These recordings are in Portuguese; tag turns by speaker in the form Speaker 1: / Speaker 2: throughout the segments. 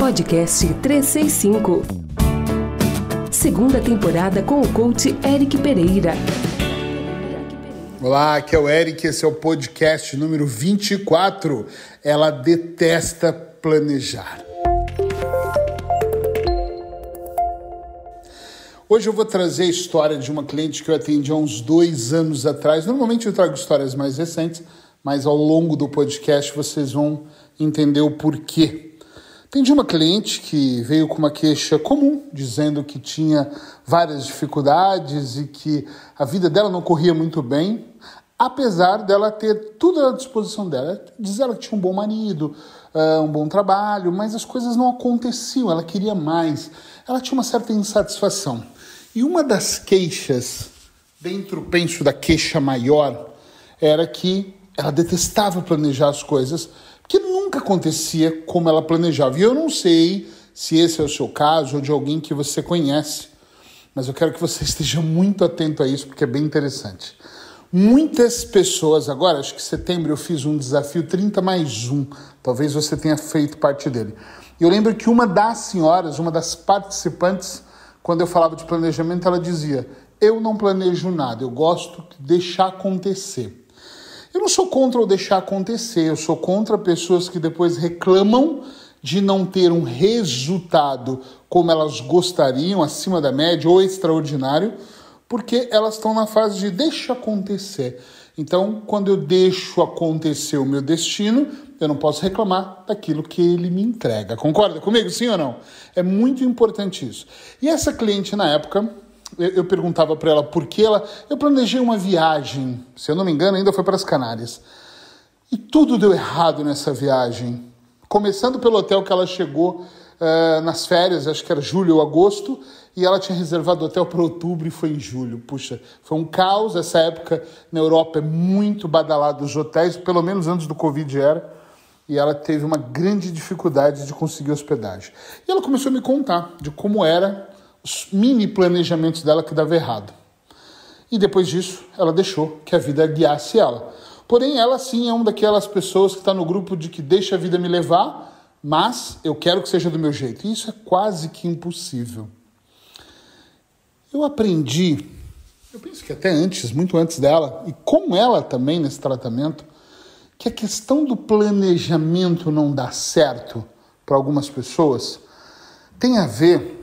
Speaker 1: Podcast 365. Segunda temporada com o coach Eric Pereira.
Speaker 2: Olá, aqui é o Eric, esse é o podcast número 24. Ela detesta planejar. Hoje eu vou trazer a história de uma cliente que eu atendi há uns dois anos atrás. Normalmente eu trago histórias mais recentes, mas ao longo do podcast vocês vão entender o porquê. Atendi uma cliente que veio com uma queixa comum, dizendo que tinha várias dificuldades e que a vida dela não corria muito bem, apesar dela ter tudo à disposição dela. Diz ela que tinha um bom marido, uh, um bom trabalho, mas as coisas não aconteciam, ela queria mais. Ela tinha uma certa insatisfação. E uma das queixas, dentro, penso, da queixa maior, era que ela detestava planejar as coisas que nunca acontecia como ela planejava. E eu não sei se esse é o seu caso ou de alguém que você conhece, mas eu quero que você esteja muito atento a isso porque é bem interessante. Muitas pessoas, agora, acho que em setembro eu fiz um desafio 30 mais 1, talvez você tenha feito parte dele. Eu lembro que uma das senhoras, uma das participantes, quando eu falava de planejamento, ela dizia: Eu não planejo nada, eu gosto de deixar acontecer. Eu não sou contra o deixar acontecer, eu sou contra pessoas que depois reclamam de não ter um resultado como elas gostariam, acima da média ou extraordinário, porque elas estão na fase de deixa acontecer. Então, quando eu deixo acontecer o meu destino, eu não posso reclamar daquilo que ele me entrega. Concorda comigo, sim ou não? É muito importante isso. E essa cliente, na época, eu, perguntava para ela por que ela. Eu planejei uma viagem, se eu não me engano, ainda foi para as Canárias. E tudo deu errado nessa viagem. Começando pelo hotel que ela chegou uh, nas férias, acho que era julho ou agosto, e ela tinha reservado o hotel para outubro e foi em julho. Puxa, foi um caos. Essa época na Europa é muito badalado os hotéis, pelo menos antes do Covid era. E ela teve uma grande dificuldade de conseguir hospedagem. E ela começou a me contar de como era mini planejamentos dela que dava errado. E depois disso, ela deixou que a vida guiasse ela. Porém, ela sim é uma daquelas pessoas que está no grupo de que deixa a vida me levar, mas eu quero que seja do meu jeito. E isso é quase que impossível. Eu aprendi, eu penso que até antes, muito antes dela, e com ela também nesse tratamento, que a questão do planejamento não dar certo para algumas pessoas tem a ver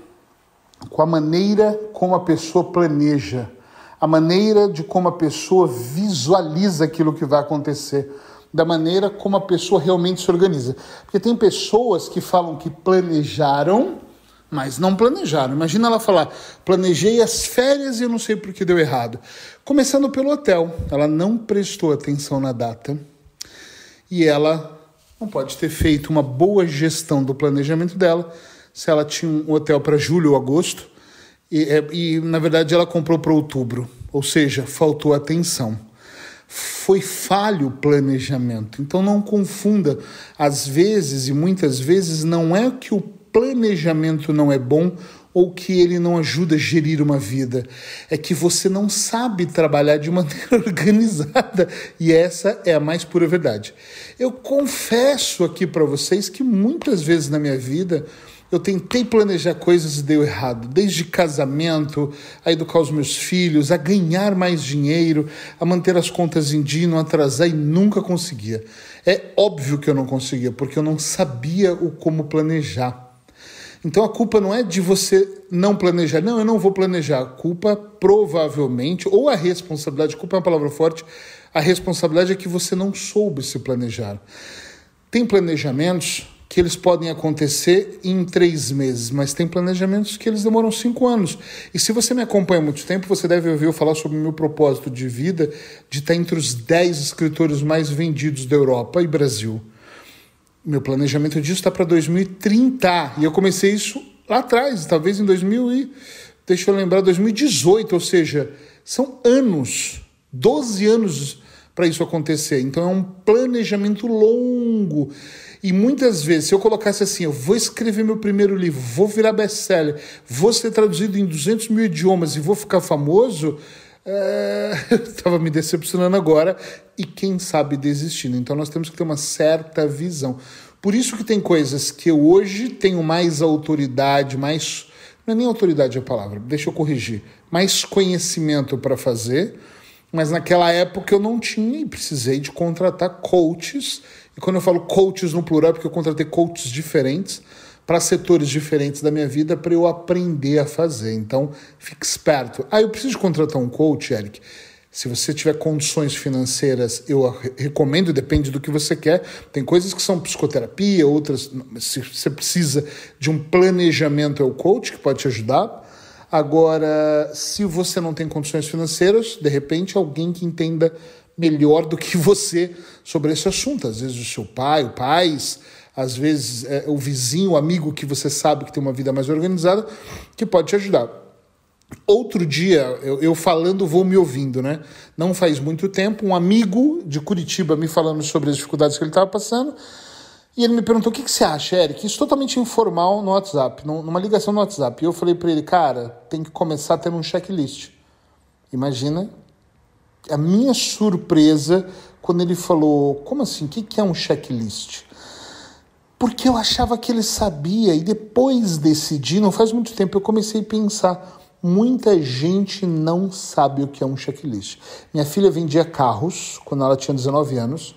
Speaker 2: com a maneira como a pessoa planeja, a maneira de como a pessoa visualiza aquilo que vai acontecer, da maneira como a pessoa realmente se organiza. Porque tem pessoas que falam que planejaram, mas não planejaram. Imagina ela falar: planejei as férias e eu não sei por que deu errado. Começando pelo hotel, ela não prestou atenção na data e ela não pode ter feito uma boa gestão do planejamento dela se ela tinha um hotel para julho ou agosto, e, é, e na verdade ela comprou para outubro, ou seja, faltou atenção. Foi falho o planejamento. Então não confunda. Às vezes e muitas vezes não é que o planejamento não é bom ou que ele não ajuda a gerir uma vida. É que você não sabe trabalhar de maneira organizada. E essa é a mais pura verdade. Eu confesso aqui para vocês que muitas vezes na minha vida eu tentei planejar coisas e deu errado, desde casamento, a educar os meus filhos, a ganhar mais dinheiro, a manter as contas em dia, não atrasar e nunca conseguia. É óbvio que eu não conseguia, porque eu não sabia o como planejar. Então a culpa não é de você não planejar. Não, eu não vou planejar. A culpa provavelmente, ou a responsabilidade, culpa é uma palavra forte, a responsabilidade é que você não soube se planejar. Tem planejamentos que eles podem acontecer em três meses, mas tem planejamentos que eles demoram cinco anos. E se você me acompanha há muito tempo, você deve ouvir eu falar sobre o meu propósito de vida de estar entre os dez escritores mais vendidos da Europa e Brasil. Meu planejamento disso está para 2030 e eu comecei isso lá atrás, talvez em 2000 e deixa eu lembrar 2018, ou seja, são anos, 12 anos para isso acontecer. Então é um planejamento longo. E muitas vezes, se eu colocasse assim, eu vou escrever meu primeiro livro, vou virar best-seller, vou ser traduzido em 200 mil idiomas e vou ficar famoso, é... eu estava me decepcionando agora e quem sabe desistindo. Então nós temos que ter uma certa visão. Por isso que tem coisas que eu hoje tenho mais autoridade, mais. Não é nem autoridade a palavra, deixa eu corrigir. Mais conhecimento para fazer, mas naquela época eu não tinha e precisei de contratar coaches. E quando eu falo coaches no plural, é porque eu contratei coaches diferentes para setores diferentes da minha vida para eu aprender a fazer. Então, fique esperto. Ah, eu preciso contratar um coach, Eric. Se você tiver condições financeiras, eu recomendo, depende do que você quer. Tem coisas que são psicoterapia, outras, se você precisa de um planejamento, é o coach que pode te ajudar. Agora, se você não tem condições financeiras, de repente alguém que entenda melhor do que você sobre esse assunto. Às vezes o seu pai, o pais, às vezes é, o vizinho, o amigo que você sabe que tem uma vida mais organizada, que pode te ajudar. Outro dia, eu, eu, falando, vou me ouvindo, né? Não faz muito tempo, um amigo de Curitiba me falando sobre as dificuldades que ele estava passando. E ele me perguntou: o que, que você acha, Eric? Isso totalmente informal no WhatsApp, numa ligação no WhatsApp. E eu falei para ele: cara, tem que começar ter um checklist. Imagina a minha surpresa quando ele falou: como assim? O que, é um checklist? Porque eu achava que ele sabia, e depois decidi, não faz muito tempo, eu comecei a pensar Muita gente não sabe o que é um checklist. Minha filha vendia carros quando ela tinha 19 anos.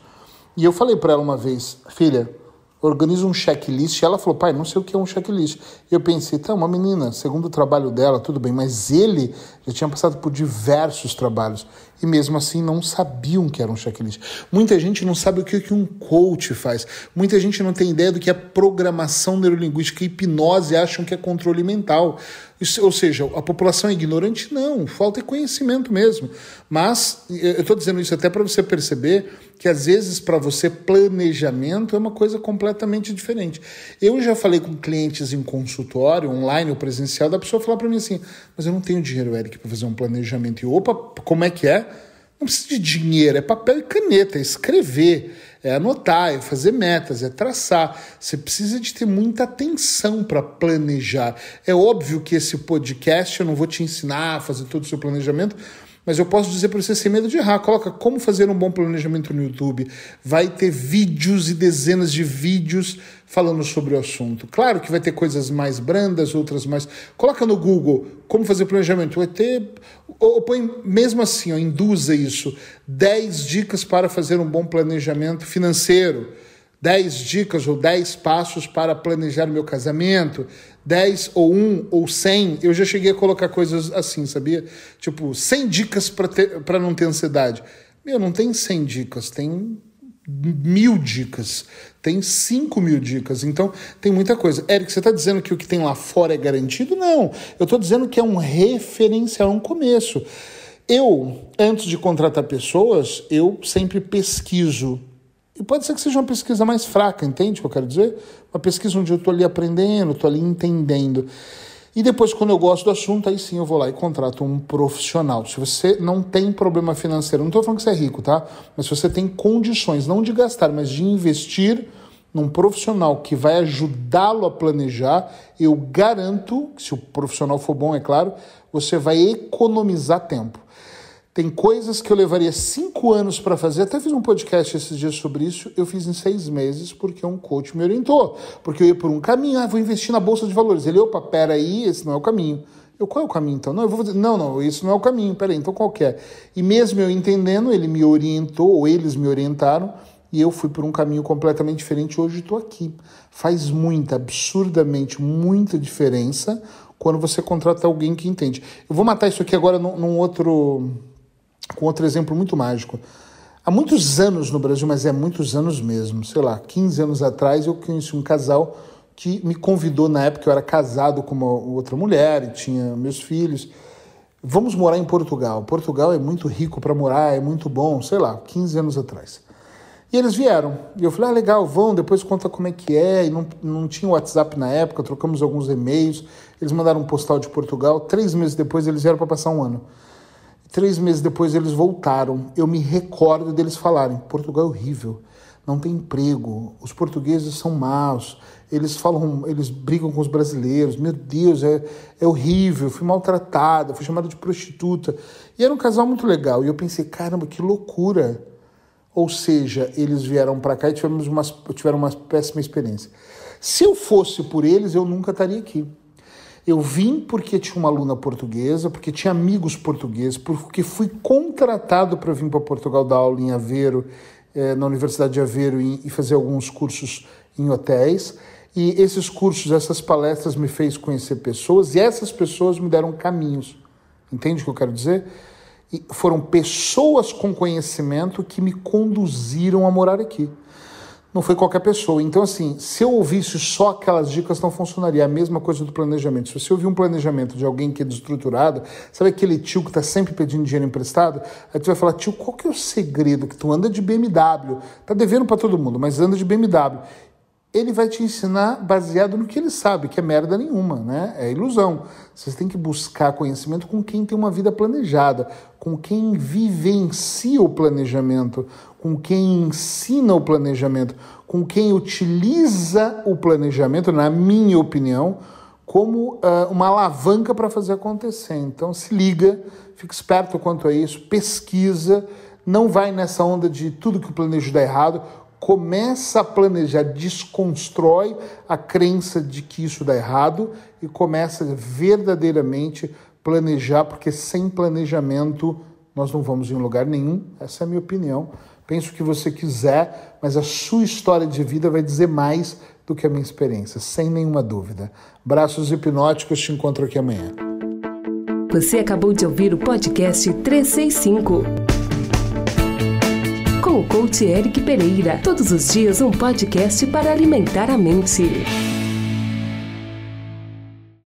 Speaker 2: E eu falei para ela uma vez, filha, organiza um checklist. E ela falou, pai, não sei o que é um checklist. E eu pensei, tá, uma menina, segundo o trabalho dela, tudo bem, mas ele já tinha passado por diversos trabalhos e mesmo assim não sabiam que era um checklist. Muita gente não sabe o que um coach faz. Muita gente não tem ideia do que é programação neurolinguística e hipnose acham que é controle mental. Isso, ou seja, a população é ignorante? Não, falta conhecimento mesmo. Mas eu estou dizendo isso até para você perceber que às vezes para você planejamento é uma coisa completamente diferente. Eu já falei com clientes em consultório, online ou presencial, da pessoa falar para mim assim: mas eu não tenho dinheiro, Eric, para fazer um planejamento. E opa, como é que é? Não precisa de dinheiro, é papel e caneta, é escrever é anotar, é fazer metas, é traçar. Você precisa de ter muita atenção para planejar. É óbvio que esse podcast eu não vou te ensinar a fazer todo o seu planejamento, mas eu posso dizer para você sem medo de errar. Coloca como fazer um bom planejamento no YouTube. Vai ter vídeos e dezenas de vídeos falando sobre o assunto. Claro que vai ter coisas mais brandas, outras mais. Coloca no Google como fazer planejamento. Vai ter. Ou põe mesmo assim, ó, induza isso. 10 dicas para fazer um bom planejamento financeiro. 10 dicas ou 10 passos para planejar o meu casamento, 10 ou 1 ou 100. Eu já cheguei a colocar coisas assim, sabia? Tipo, 100 dicas para não ter ansiedade. Meu, não tem 100 dicas, tem mil dicas, tem 5 mil dicas, então tem muita coisa. Eric, você está dizendo que o que tem lá fora é garantido? Não, eu estou dizendo que é um referencial, um começo. Eu, antes de contratar pessoas, eu sempre pesquiso e pode ser que seja uma pesquisa mais fraca, entende o que eu quero dizer? Uma pesquisa onde eu estou ali aprendendo, estou ali entendendo. E depois, quando eu gosto do assunto, aí sim eu vou lá e contrato um profissional. Se você não tem problema financeiro, não estou falando que você é rico, tá? Mas se você tem condições, não de gastar, mas de investir num profissional que vai ajudá-lo a planejar, eu garanto, se o profissional for bom, é claro, você vai economizar tempo. Tem coisas que eu levaria cinco anos para fazer. Até fiz um podcast esses dias sobre isso. Eu fiz em seis meses porque um coach me orientou. Porque eu ia por um caminho. Ah, vou investir na bolsa de valores. Ele, opa, peraí, esse não é o caminho. Eu, qual é o caminho então? Não, eu vou fazer. Não, não, isso não é o caminho. Peraí, então qual é? E mesmo eu entendendo, ele me orientou, ou eles me orientaram, e eu fui por um caminho completamente diferente. Hoje estou aqui. Faz muita, absurdamente, muita diferença quando você contrata alguém que entende. Eu vou matar isso aqui agora num, num outro com outro exemplo muito mágico. Há muitos anos no Brasil, mas é muitos anos mesmo, sei lá, 15 anos atrás, eu conheci um casal que me convidou na época, eu era casado com uma outra mulher e tinha meus filhos. Vamos morar em Portugal. Portugal é muito rico para morar, é muito bom, sei lá, 15 anos atrás. E eles vieram. E eu falei, ah, legal, vão, depois conta como é que é. E não, não tinha WhatsApp na época, trocamos alguns e-mails. Eles mandaram um postal de Portugal. Três meses depois eles vieram para passar um ano. Três meses depois eles voltaram. Eu me recordo deles falarem: Portugal é horrível, não tem emprego, os portugueses são maus, eles falam, eles brigam com os brasileiros, meu Deus, é, é horrível, fui maltratada, fui chamada de prostituta. E era um casal muito legal. E eu pensei: caramba, que loucura! ou seja, eles vieram para cá e tivemos uma, tiveram uma péssima experiência. Se eu fosse por eles, eu nunca estaria aqui. Eu vim porque tinha uma aluna portuguesa, porque tinha amigos portugueses, porque fui contratado para vir para Portugal dar aula em Aveiro, eh, na Universidade de Aveiro, e, e fazer alguns cursos em hotéis. E esses cursos, essas palestras me fez conhecer pessoas e essas pessoas me deram caminhos. Entende o que eu quero dizer? E foram pessoas com conhecimento que me conduziram a morar aqui. Não foi qualquer pessoa. Então, assim, se eu ouvisse só aquelas dicas, não funcionaria. A mesma coisa do planejamento. Se você ouvir um planejamento de alguém que é destruturado, sabe aquele tio que está sempre pedindo dinheiro emprestado? Aí tu vai falar, tio, qual que é o segredo? Que tu anda de BMW, tá devendo para todo mundo, mas anda de BMW ele vai te ensinar baseado no que ele sabe, que é merda nenhuma, né? É ilusão. Você tem que buscar conhecimento com quem tem uma vida planejada, com quem vivencia o planejamento, com quem ensina o planejamento, com quem utiliza o planejamento, na minha opinião, como uh, uma alavanca para fazer acontecer. Então se liga, fica esperto quanto a isso, pesquisa, não vai nessa onda de tudo que o planejo dá errado começa a planejar, desconstrói a crença de que isso dá errado e começa verdadeiramente planejar, porque sem planejamento nós não vamos em lugar nenhum. Essa é a minha opinião. Penso que você quiser, mas a sua história de vida vai dizer mais do que a minha experiência, sem nenhuma dúvida. Braços hipnóticos, te encontro aqui amanhã.
Speaker 1: Você acabou de ouvir o podcast 365 com o coach Eric Pereira. Todos os dias um podcast para alimentar a mente.